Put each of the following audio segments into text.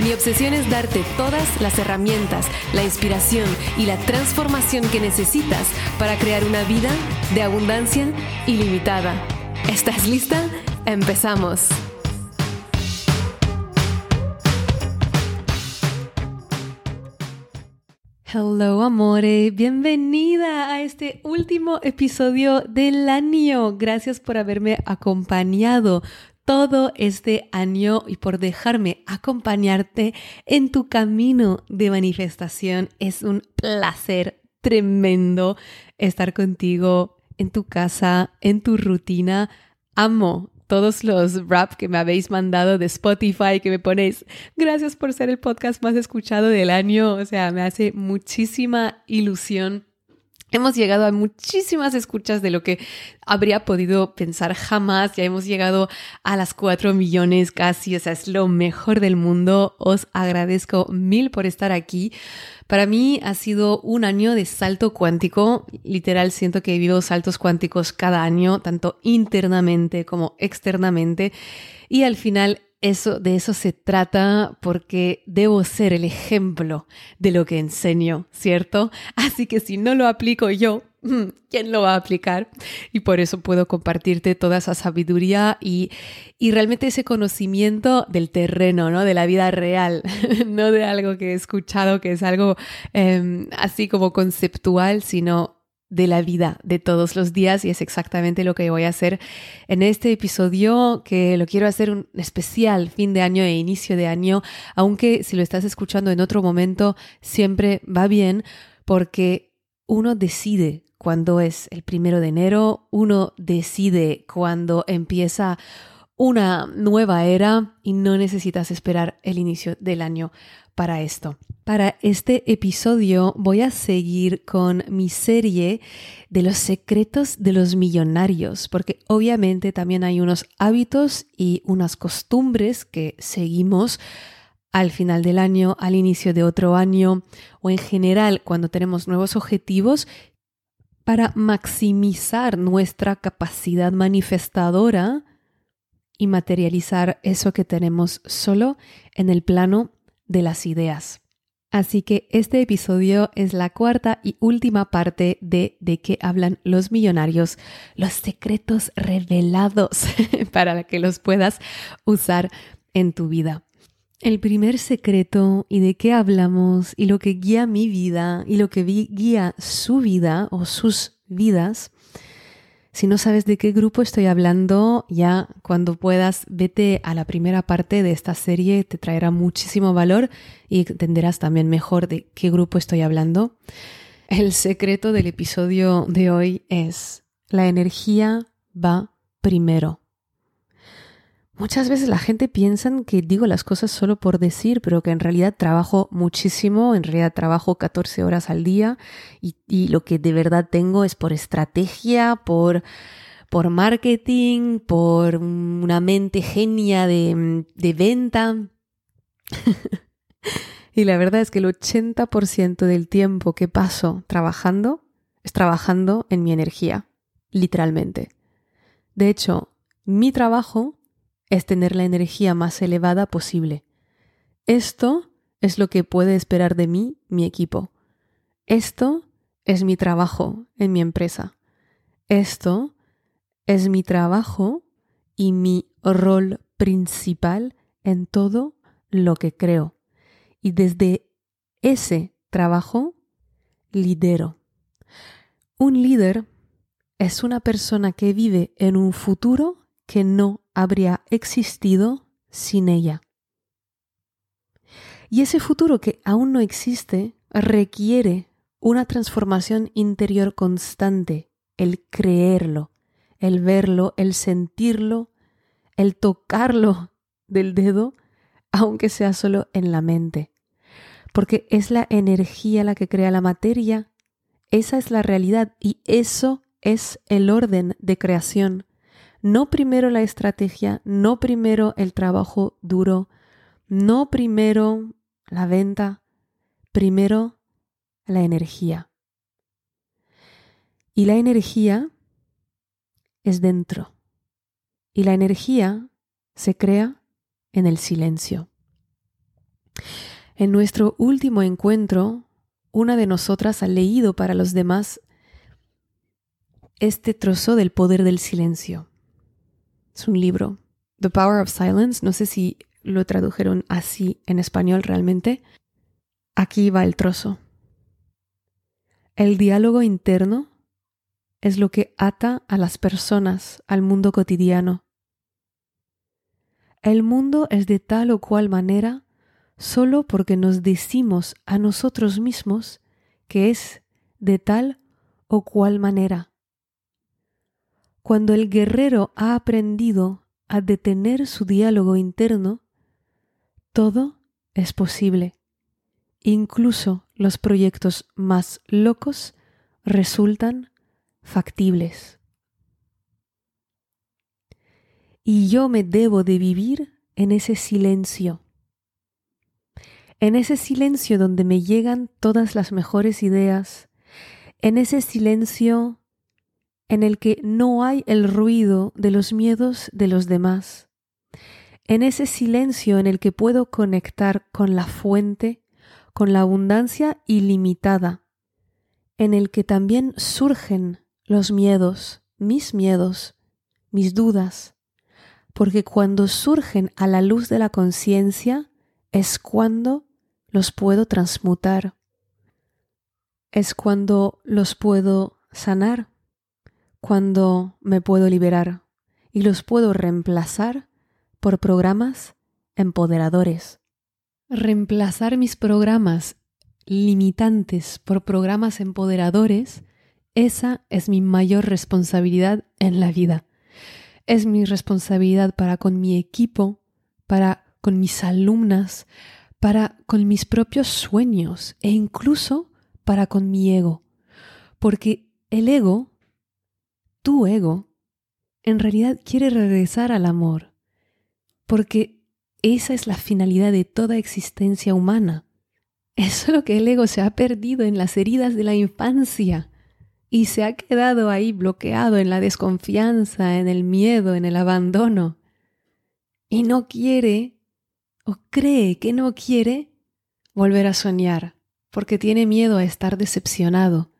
Mi obsesión es darte todas las herramientas, la inspiración y la transformación que necesitas para crear una vida de abundancia ilimitada. ¿Estás lista? Empezamos. Hello amore, bienvenida a este último episodio del año. Gracias por haberme acompañado todo este año y por dejarme acompañarte en tu camino de manifestación. Es un placer tremendo estar contigo en tu casa, en tu rutina. Amo todos los rap que me habéis mandado de Spotify, que me ponéis. Gracias por ser el podcast más escuchado del año. O sea, me hace muchísima ilusión Hemos llegado a muchísimas escuchas de lo que habría podido pensar jamás. Ya hemos llegado a las cuatro millones casi. O sea, es lo mejor del mundo. Os agradezco mil por estar aquí. Para mí ha sido un año de salto cuántico. Literal, siento que he vivido saltos cuánticos cada año, tanto internamente como externamente. Y al final eso, de eso se trata porque debo ser el ejemplo de lo que enseño, ¿cierto? Así que si no lo aplico yo, mm, ¿quién lo va a aplicar? Y por eso puedo compartirte toda esa sabiduría y, y realmente ese conocimiento del terreno, ¿no? De la vida real, no de algo que he escuchado, que es algo em, así como conceptual, sino de la vida de todos los días y es exactamente lo que voy a hacer en este episodio que lo quiero hacer un especial fin de año e inicio de año, aunque si lo estás escuchando en otro momento siempre va bien porque uno decide cuando es el primero de enero, uno decide cuando empieza una nueva era y no necesitas esperar el inicio del año para esto. Para este episodio voy a seguir con mi serie de los secretos de los millonarios, porque obviamente también hay unos hábitos y unas costumbres que seguimos al final del año, al inicio de otro año o en general cuando tenemos nuevos objetivos para maximizar nuestra capacidad manifestadora y materializar eso que tenemos solo en el plano de las ideas. Así que este episodio es la cuarta y última parte de de qué hablan los millonarios, los secretos revelados para que los puedas usar en tu vida. El primer secreto y de qué hablamos y lo que guía mi vida y lo que guía su vida o sus vidas si no sabes de qué grupo estoy hablando, ya cuando puedas, vete a la primera parte de esta serie, te traerá muchísimo valor y entenderás también mejor de qué grupo estoy hablando. El secreto del episodio de hoy es, la energía va primero. Muchas veces la gente piensa que digo las cosas solo por decir, pero que en realidad trabajo muchísimo, en realidad trabajo 14 horas al día y, lo que de verdad tengo es por estrategia, por, por marketing, por una mente genia de, de venta. y la verdad es que el 80% del tiempo que paso trabajando es trabajando en mi energía, literalmente. De hecho, mi trabajo es tener la energía más elevada posible. Esto es lo que puede esperar de mí mi equipo. Esto es mi trabajo en mi empresa. Esto es mi trabajo y mi rol principal en todo lo que creo. Y desde ese trabajo lidero. Un líder es una persona que vive en un futuro que no habría existido sin ella. Y ese futuro que aún no existe requiere una transformación interior constante, el creerlo, el verlo, el sentirlo, el tocarlo del dedo, aunque sea solo en la mente. porque es la energía la que crea la materia. Esa es la realidad y eso es el orden de creación. No primero la estrategia, no primero el trabajo duro, no primero la venta, primero la energía. Y la energía es dentro. Y la energía se crea en el silencio. En nuestro último encuentro, una de nosotras ha leído para los demás este trozo del poder del silencio. Es un libro, The Power of Silence, no sé si lo tradujeron así en español realmente. Aquí va el trozo. El diálogo interno es lo que ata a las personas al mundo cotidiano. El mundo es de tal o cual manera solo porque nos decimos a nosotros mismos que es de tal o cual manera. Cuando el guerrero ha aprendido a detener su diálogo interno, todo es posible. Incluso los proyectos más locos resultan factibles. Y yo me debo de vivir en ese silencio en ese silencio donde me llegan todas las mejores ideas, en ese silencio en el que no hay el ruido de los miedos de los demás, en ese silencio en el que puedo conectar con la fuente, con la abundancia ilimitada, en el que también surgen los miedos, mis miedos, mis dudas, porque cuando surgen a la luz de la conciencia es cuando los puedo transmutar. Es cuando los puedo sanar, cuando me puedo liberar y los puedo reemplazar por programas empoderadores. Reemplazar mis programas limitantes por programas empoderadores, esa es mi mayor responsabilidad en la vida. Es mi responsabilidad para con mi equipo, para con mis alumnas, para con mis propios sueños e incluso para con mi ego. Porque el ego, tu ego, en realidad quiere regresar al amor. Porque esa es la finalidad de toda existencia humana. Es solo que el ego se ha perdido en las heridas de la infancia y se ha quedado ahí bloqueado en la desconfianza, en el miedo, en el abandono. Y no quiere o cree que no quiere volver a soñar porque tiene miedo a estar decepcionado.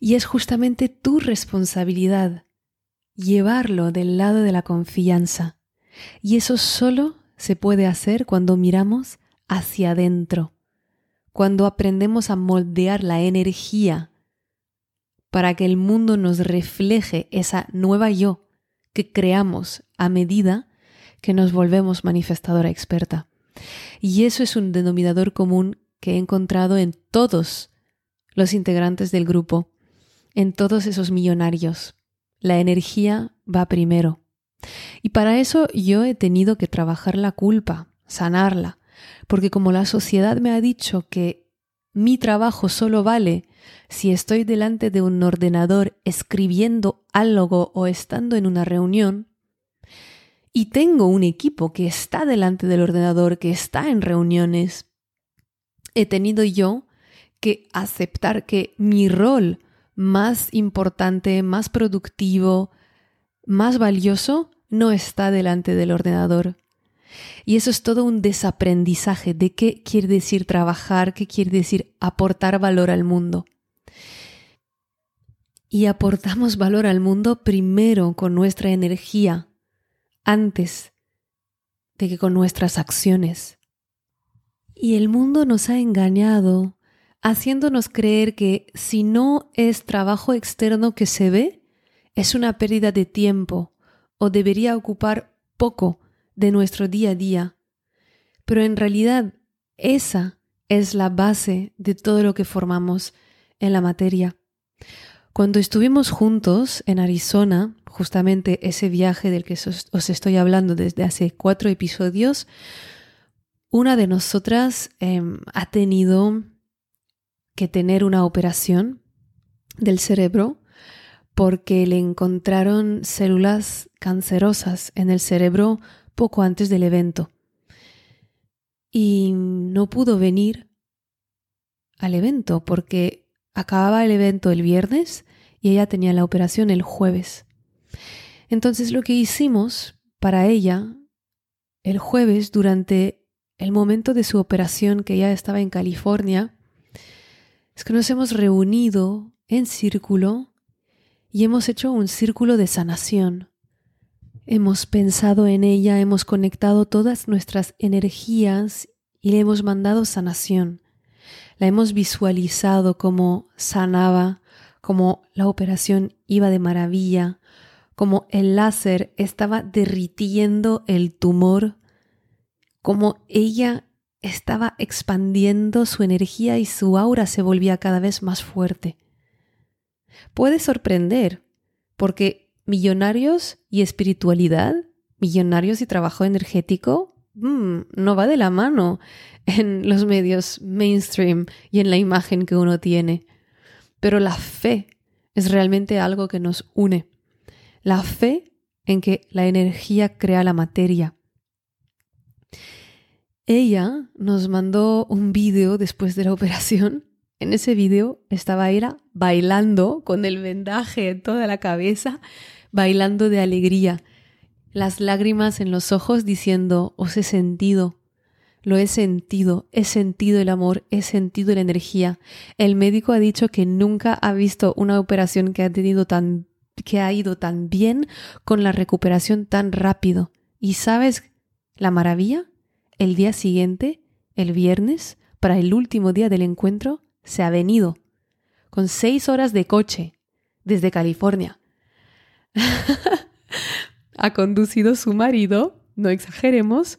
Y es justamente tu responsabilidad llevarlo del lado de la confianza. Y eso solo se puede hacer cuando miramos hacia adentro, cuando aprendemos a moldear la energía para que el mundo nos refleje esa nueva yo que creamos a medida que nos volvemos manifestadora experta. Y eso es un denominador común que he encontrado en todos los integrantes del grupo, en todos esos millonarios. La energía va primero. Y para eso yo he tenido que trabajar la culpa, sanarla, porque como la sociedad me ha dicho que mi trabajo solo vale si estoy delante de un ordenador escribiendo algo o estando en una reunión, y tengo un equipo que está delante del ordenador, que está en reuniones, he tenido yo que aceptar que mi rol más importante, más productivo, más valioso, no está delante del ordenador. Y eso es todo un desaprendizaje de qué quiere decir trabajar, qué quiere decir aportar valor al mundo. Y aportamos valor al mundo primero con nuestra energía, antes de que con nuestras acciones. Y el mundo nos ha engañado, haciéndonos creer que si no es trabajo externo que se ve, es una pérdida de tiempo o debería ocupar poco de nuestro día a día. Pero en realidad esa es la base de todo lo que formamos en la materia. Cuando estuvimos juntos en Arizona, justamente ese viaje del que os estoy hablando desde hace cuatro episodios, una de nosotras em, ha tenido que tener una operación del cerebro porque le encontraron células cancerosas en el cerebro poco antes del evento. Y no pudo venir al evento porque acababa el evento el viernes y ella tenía la operación el jueves. Entonces lo que hicimos para ella el jueves durante el momento de su operación que ya estaba en California es que nos hemos reunido en círculo y hemos hecho un círculo de sanación. Hemos pensado en ella, hemos conectado todas nuestras energías y le hemos mandado sanación. La hemos visualizado como sanaba, como la operación iba de maravilla, como el láser estaba derritiendo el tumor, como ella estaba expandiendo su energía y su aura se volvía cada vez más fuerte. Puede sorprender, porque millonarios y espiritualidad, millonarios y trabajo energético, mm, no va de la mano en los medios mainstream y en la imagen que uno tiene. Pero la fe es realmente algo que nos une. La fe en que la energía crea la materia. Ella nos mandó un vídeo después de la operación. En ese vídeo estaba ella bailando con el vendaje en toda la cabeza, bailando de alegría, las lágrimas en los ojos diciendo, os he sentido, lo he sentido, he sentido el amor, he sentido la energía. El médico ha dicho que nunca ha visto una operación que ha tan que ha ido tan bien con la recuperación tan rápido. ¿Y sabes la maravilla? El día siguiente, el viernes, para el último día del encuentro, se ha venido con seis horas de coche desde California. ha conducido su marido, no exageremos,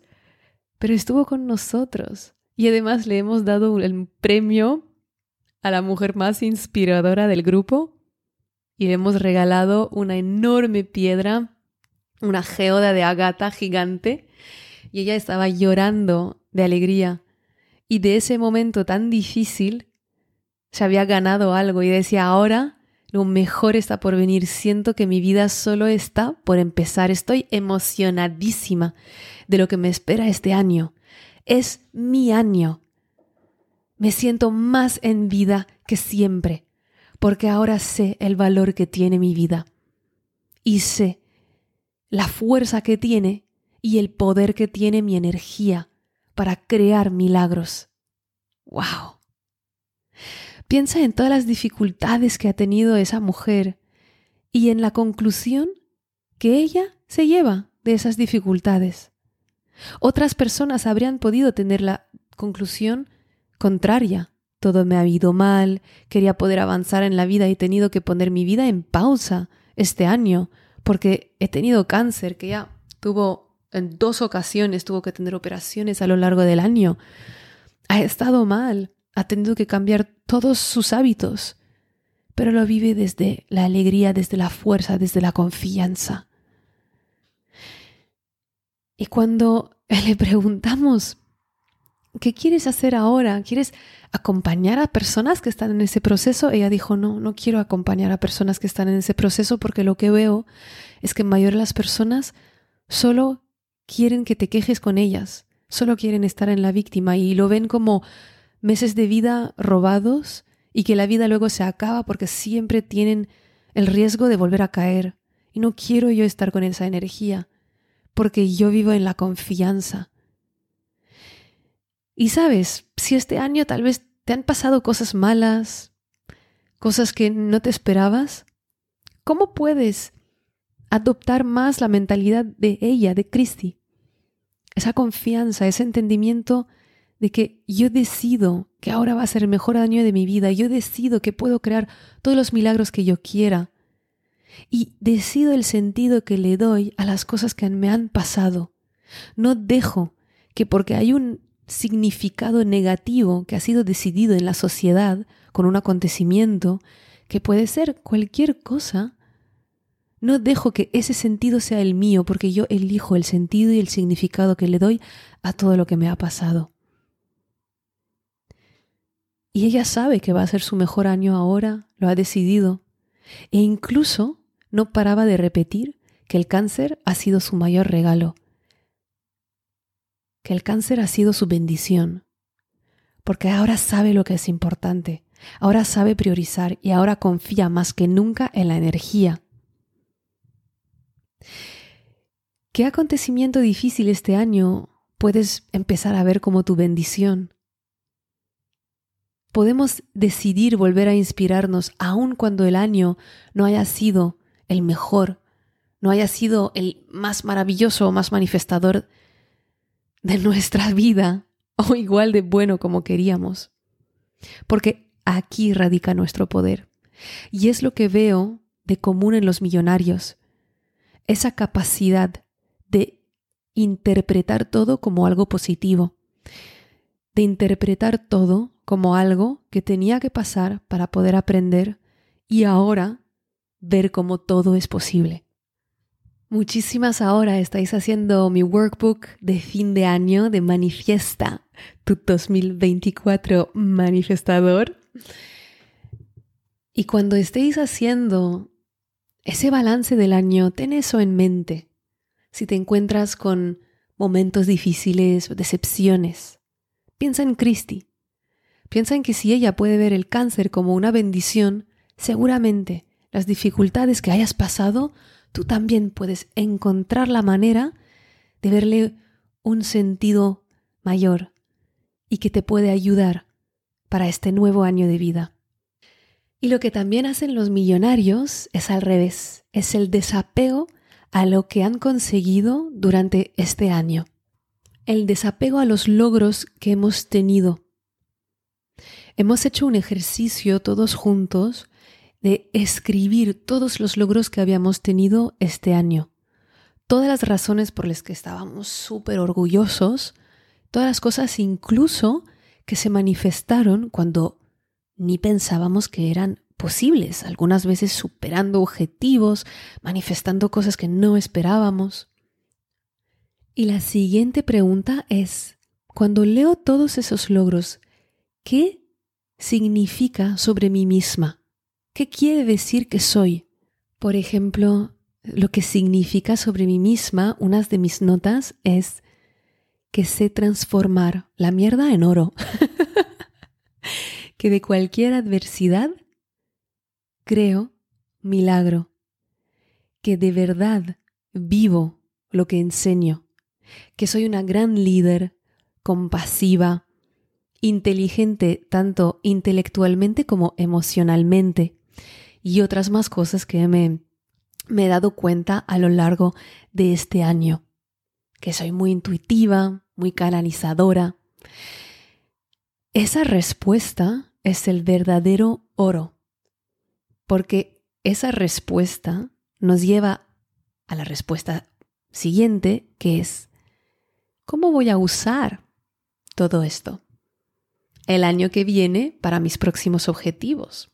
pero estuvo con nosotros y además le hemos dado el premio a la mujer más inspiradora del grupo y le hemos regalado una enorme piedra, una geoda de agata gigante y ella estaba llorando de alegría y de ese momento tan difícil se había ganado algo y decía ahora lo mejor está por venir. Siento que mi vida solo está por empezar. Estoy emocionadísima de lo que me espera este año. Es mi año. Me siento más en vida que siempre, porque ahora sé el valor que tiene mi vida. Y sé la fuerza que tiene y el poder que tiene mi energía para crear milagros. ¡Wow! Piensa en todas las dificultades que ha tenido esa mujer y en la conclusión que ella se lleva de esas dificultades. Otras personas habrían podido tener la conclusión contraria. Todo me ha ido mal, quería poder avanzar en la vida y he tenido que poner mi vida en pausa este año porque he tenido cáncer que ya tuvo en dos ocasiones, tuvo que tener operaciones a lo largo del año. Ha estado mal ha tenido que cambiar todos sus hábitos, pero lo vive desde la alegría, desde la fuerza, desde la confianza. Y cuando le preguntamos, ¿qué quieres hacer ahora? ¿Quieres acompañar a personas que están en ese proceso? Ella dijo, no, no quiero acompañar a personas que están en ese proceso porque lo que veo es que en mayor las personas solo quieren que te quejes con ellas, solo quieren estar en la víctima y lo ven como meses de vida robados y que la vida luego se acaba porque siempre tienen el riesgo de volver a caer. Y no quiero yo estar con esa energía, porque yo vivo en la confianza. Y sabes, si este año tal vez te han pasado cosas malas, cosas que no te esperabas, ¿cómo puedes adoptar más la mentalidad de ella, de Cristi? Esa confianza, ese entendimiento de que yo decido que ahora va a ser el mejor año de mi vida, yo decido que puedo crear todos los milagros que yo quiera y decido el sentido que le doy a las cosas que me han pasado. No dejo que porque hay un significado negativo que ha sido decidido en la sociedad con un acontecimiento, que puede ser cualquier cosa, No dejo que ese sentido sea el mío porque yo elijo el sentido y el significado que le doy a todo lo que me ha pasado. Y ella sabe que va a ser su mejor año ahora, lo ha decidido. E incluso no paraba de repetir que el cáncer ha sido su mayor regalo, que el cáncer ha sido su bendición, porque ahora sabe lo que es importante, ahora sabe priorizar y ahora confía más que nunca en la energía. ¿Qué acontecimiento difícil este año puedes empezar a ver como tu bendición? Podemos decidir volver a inspirarnos aun cuando el año no haya sido el mejor, no haya sido el más maravilloso o más manifestador de nuestra vida o igual de bueno como queríamos. Porque aquí radica nuestro poder. Y es lo que veo de común en los millonarios. Esa capacidad de interpretar todo como algo positivo. De interpretar todo como algo que tenía que pasar para poder aprender y ahora ver cómo todo es posible. Muchísimas ahora estáis haciendo mi workbook de fin de año de Manifiesta, tu 2024 manifestador. Y cuando estéis haciendo ese balance del año, ten eso en mente. Si te encuentras con momentos difíciles o decepciones, piensa en Cristi. Piensa en que si ella puede ver el cáncer como una bendición, seguramente las dificultades que hayas pasado tú también puedes encontrar la manera de verle un sentido mayor y que te puede ayudar para este nuevo año de vida. Y lo que también hacen los millonarios es al revés, es el desapego a lo que han conseguido durante este año, el desapego a los logros que hemos tenido. Hemos hecho un ejercicio todos juntos de escribir todos los logros que habíamos tenido este año, todas las razones por las que estábamos súper orgullosos, todas las cosas incluso que se manifestaron cuando ni pensábamos que eran posibles, algunas veces superando objetivos, manifestando cosas que no esperábamos. Y la siguiente pregunta es, cuando leo todos esos logros, ¿qué significa sobre mí misma? ¿Qué quiere decir que soy? Por ejemplo, lo que significa sobre mí misma, unas de mis notas es que sé transformar la mierda en oro. que de cualquier adversidad creo milagro. Que de verdad vivo lo que enseño. Que soy una gran líder, compasiva, inteligente tanto intelectualmente como emocionalmente y otras más cosas que me, me he dado cuenta a lo largo de este año. Que soy muy intuitiva, muy canalizadora. Esa respuesta es el verdadero oro, porque esa respuesta nos lleva a la respuesta siguiente, que es, ¿cómo voy a usar todo esto el año que viene para mis próximos objetivos?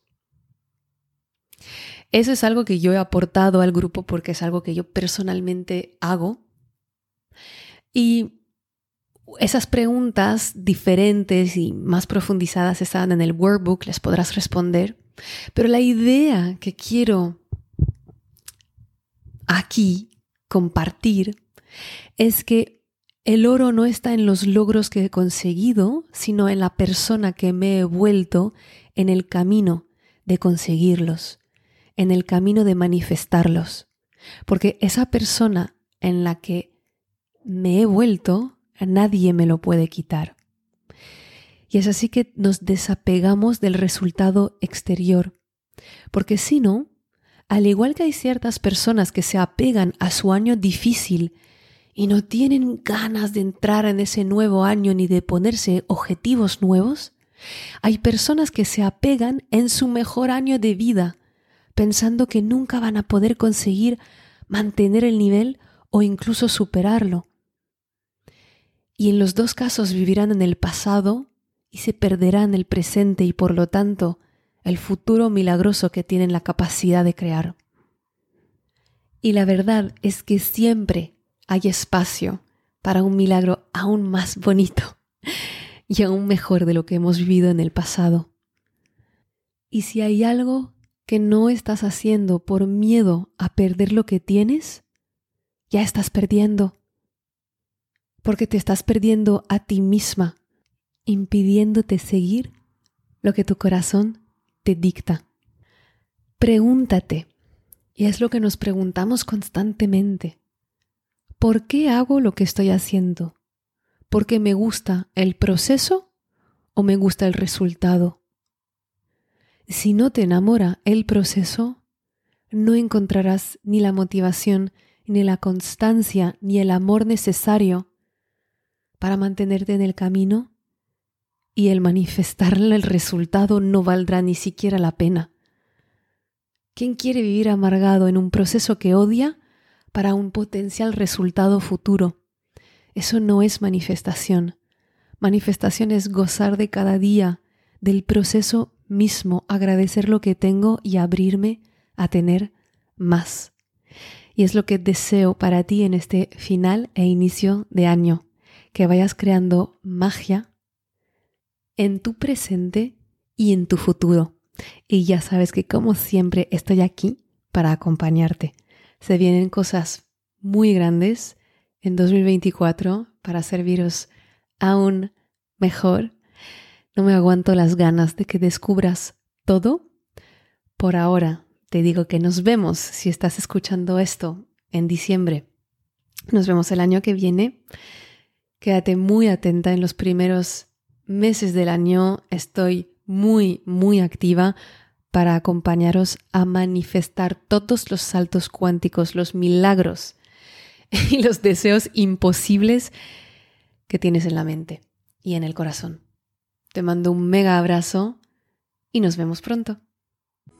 Eso es algo que yo he aportado al grupo porque es algo que yo personalmente hago. Y esas preguntas diferentes y más profundizadas están en el workbook, les podrás responder. Pero la idea que quiero aquí compartir es que el oro no está en los logros que he conseguido, sino en la persona que me he vuelto en el camino de conseguirlos en el camino de manifestarlos. Porque esa persona en la que me he vuelto, nadie me lo puede quitar. Y es así que nos desapegamos del resultado exterior. Porque si no, al igual que hay ciertas personas que se apegan a su año difícil y no tienen ganas de entrar en ese nuevo año ni de ponerse objetivos nuevos, hay personas que se apegan en su mejor año de vida pensando que nunca van a poder conseguir mantener el nivel o incluso superarlo. Y en los dos casos vivirán en el pasado y se perderán el presente y por lo tanto el futuro milagroso que tienen la capacidad de crear. Y la verdad es que siempre hay espacio para un milagro aún más bonito y aún mejor de lo que hemos vivido en el pasado. Y si hay algo que no estás haciendo por miedo a perder lo que tienes, ya estás perdiendo. Porque te estás perdiendo a ti misma, impidiéndote seguir lo que tu corazón te dicta. Pregúntate, y es lo que nos preguntamos constantemente, ¿por qué hago lo que estoy haciendo? ¿Porque me gusta el proceso o me gusta el resultado? Si no te enamora el proceso, no encontrarás ni la motivación, ni la constancia, ni el amor necesario para mantenerte en el camino y el manifestarle el resultado no valdrá ni siquiera la pena. ¿Quién quiere vivir amargado en un proceso que odia para un potencial resultado futuro? Eso no es manifestación. Manifestación es gozar de cada día, del proceso mismo agradecer lo que tengo y abrirme a tener más. Y es lo que deseo para ti en este final e inicio de año, que vayas creando magia en tu presente y en tu futuro. Y ya sabes que como siempre estoy aquí para acompañarte. Se vienen cosas muy grandes en 2024 para serviros aún mejor no me aguanto las ganas de que descubras todo. Por ahora te digo que nos vemos si estás escuchando esto en diciembre. Nos vemos el año que viene. Quédate muy atenta en los primeros meses del año. Estoy muy, muy activa para acompañaros a manifestar todos los saltos cuánticos, los milagros y los deseos imposibles que tienes en la mente y en el corazón. Te mando un mega abrazo y nos vemos pronto.